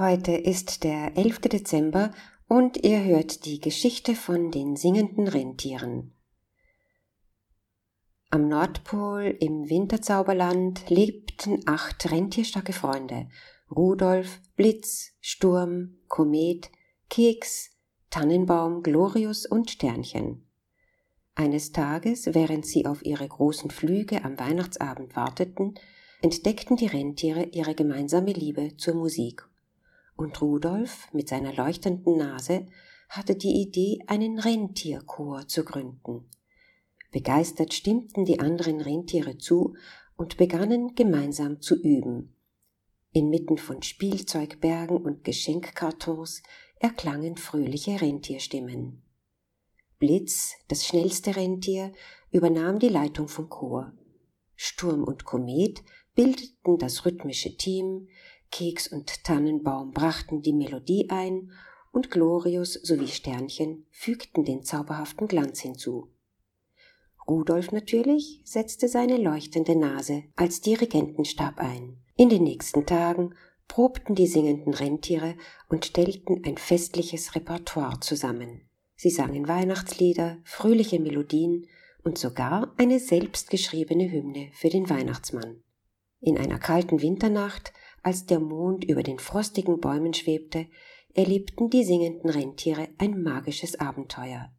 Heute ist der 11. Dezember und ihr hört die Geschichte von den singenden Rentieren. Am Nordpol im Winterzauberland lebten acht rentierstarke Freunde Rudolf, Blitz, Sturm, Komet, Keks, Tannenbaum, Glorius und Sternchen. Eines Tages, während sie auf ihre großen Flüge am Weihnachtsabend warteten, entdeckten die Rentiere ihre gemeinsame Liebe zur Musik. Und Rudolf mit seiner leuchtenden Nase hatte die Idee, einen Rentierchor zu gründen. Begeistert stimmten die anderen Rentiere zu und begannen gemeinsam zu üben. Inmitten von Spielzeugbergen und Geschenkkartons erklangen fröhliche Rentierstimmen. Blitz, das schnellste Rentier, übernahm die Leitung vom Chor. Sturm und Komet bildeten das rhythmische Team, Keks und Tannenbaum brachten die Melodie ein und Glorius sowie Sternchen fügten den zauberhaften Glanz hinzu. Rudolf natürlich setzte seine leuchtende Nase als Dirigentenstab ein. In den nächsten Tagen probten die singenden Rentiere und stellten ein festliches Repertoire zusammen. Sie sangen Weihnachtslieder, fröhliche Melodien und sogar eine selbstgeschriebene Hymne für den Weihnachtsmann. In einer kalten Winternacht, als der Mond über den frostigen Bäumen schwebte, erlebten die singenden Rentiere ein magisches Abenteuer.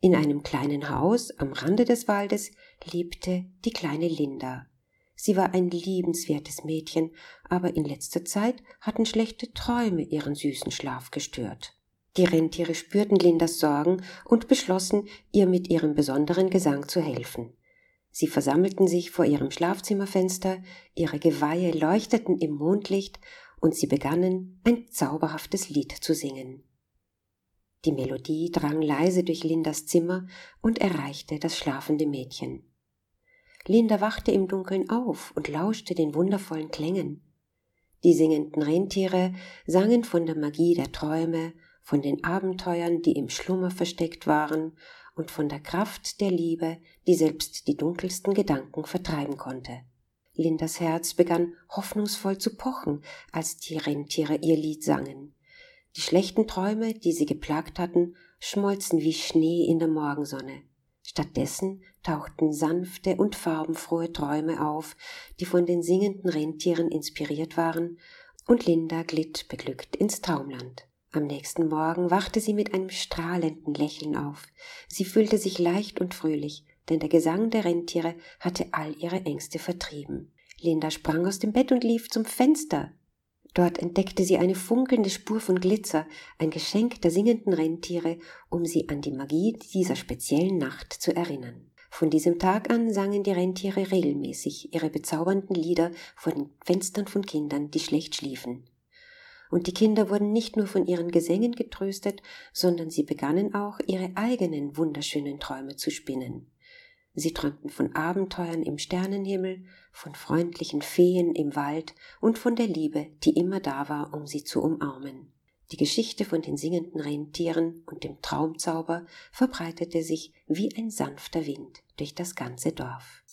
In einem kleinen Haus am Rande des Waldes lebte die kleine Linda. Sie war ein liebenswertes Mädchen, aber in letzter Zeit hatten schlechte Träume ihren süßen Schlaf gestört. Die Rentiere spürten Lindas Sorgen und beschlossen, ihr mit ihrem besonderen Gesang zu helfen. Sie versammelten sich vor ihrem Schlafzimmerfenster, ihre Geweihe leuchteten im Mondlicht und sie begannen ein zauberhaftes Lied zu singen. Die Melodie drang leise durch Lindas Zimmer und erreichte das schlafende Mädchen. Linda wachte im Dunkeln auf und lauschte den wundervollen Klängen. Die singenden Rentiere sangen von der Magie der Träume, von den Abenteuern, die im Schlummer versteckt waren, und von der Kraft der Liebe, die selbst die dunkelsten Gedanken vertreiben konnte. Lindas Herz begann hoffnungsvoll zu pochen, als die Rentiere ihr Lied sangen. Die schlechten Träume, die sie geplagt hatten, schmolzen wie Schnee in der Morgensonne. Stattdessen tauchten sanfte und farbenfrohe Träume auf, die von den singenden Rentieren inspiriert waren, und Linda glitt beglückt ins Traumland. Am nächsten Morgen wachte sie mit einem strahlenden Lächeln auf. Sie fühlte sich leicht und fröhlich, denn der Gesang der Rentiere hatte all ihre Ängste vertrieben. Linda sprang aus dem Bett und lief zum Fenster. Dort entdeckte sie eine funkelnde Spur von Glitzer, ein Geschenk der singenden Rentiere, um sie an die Magie dieser speziellen Nacht zu erinnern. Von diesem Tag an sangen die Rentiere regelmäßig ihre bezaubernden Lieder vor den Fenstern von Kindern, die schlecht schliefen. Und die Kinder wurden nicht nur von ihren Gesängen getröstet, sondern sie begannen auch ihre eigenen wunderschönen Träume zu spinnen. Sie träumten von Abenteuern im Sternenhimmel, von freundlichen Feen im Wald und von der Liebe, die immer da war, um sie zu umarmen. Die Geschichte von den singenden Rentieren und dem Traumzauber verbreitete sich wie ein sanfter Wind durch das ganze Dorf.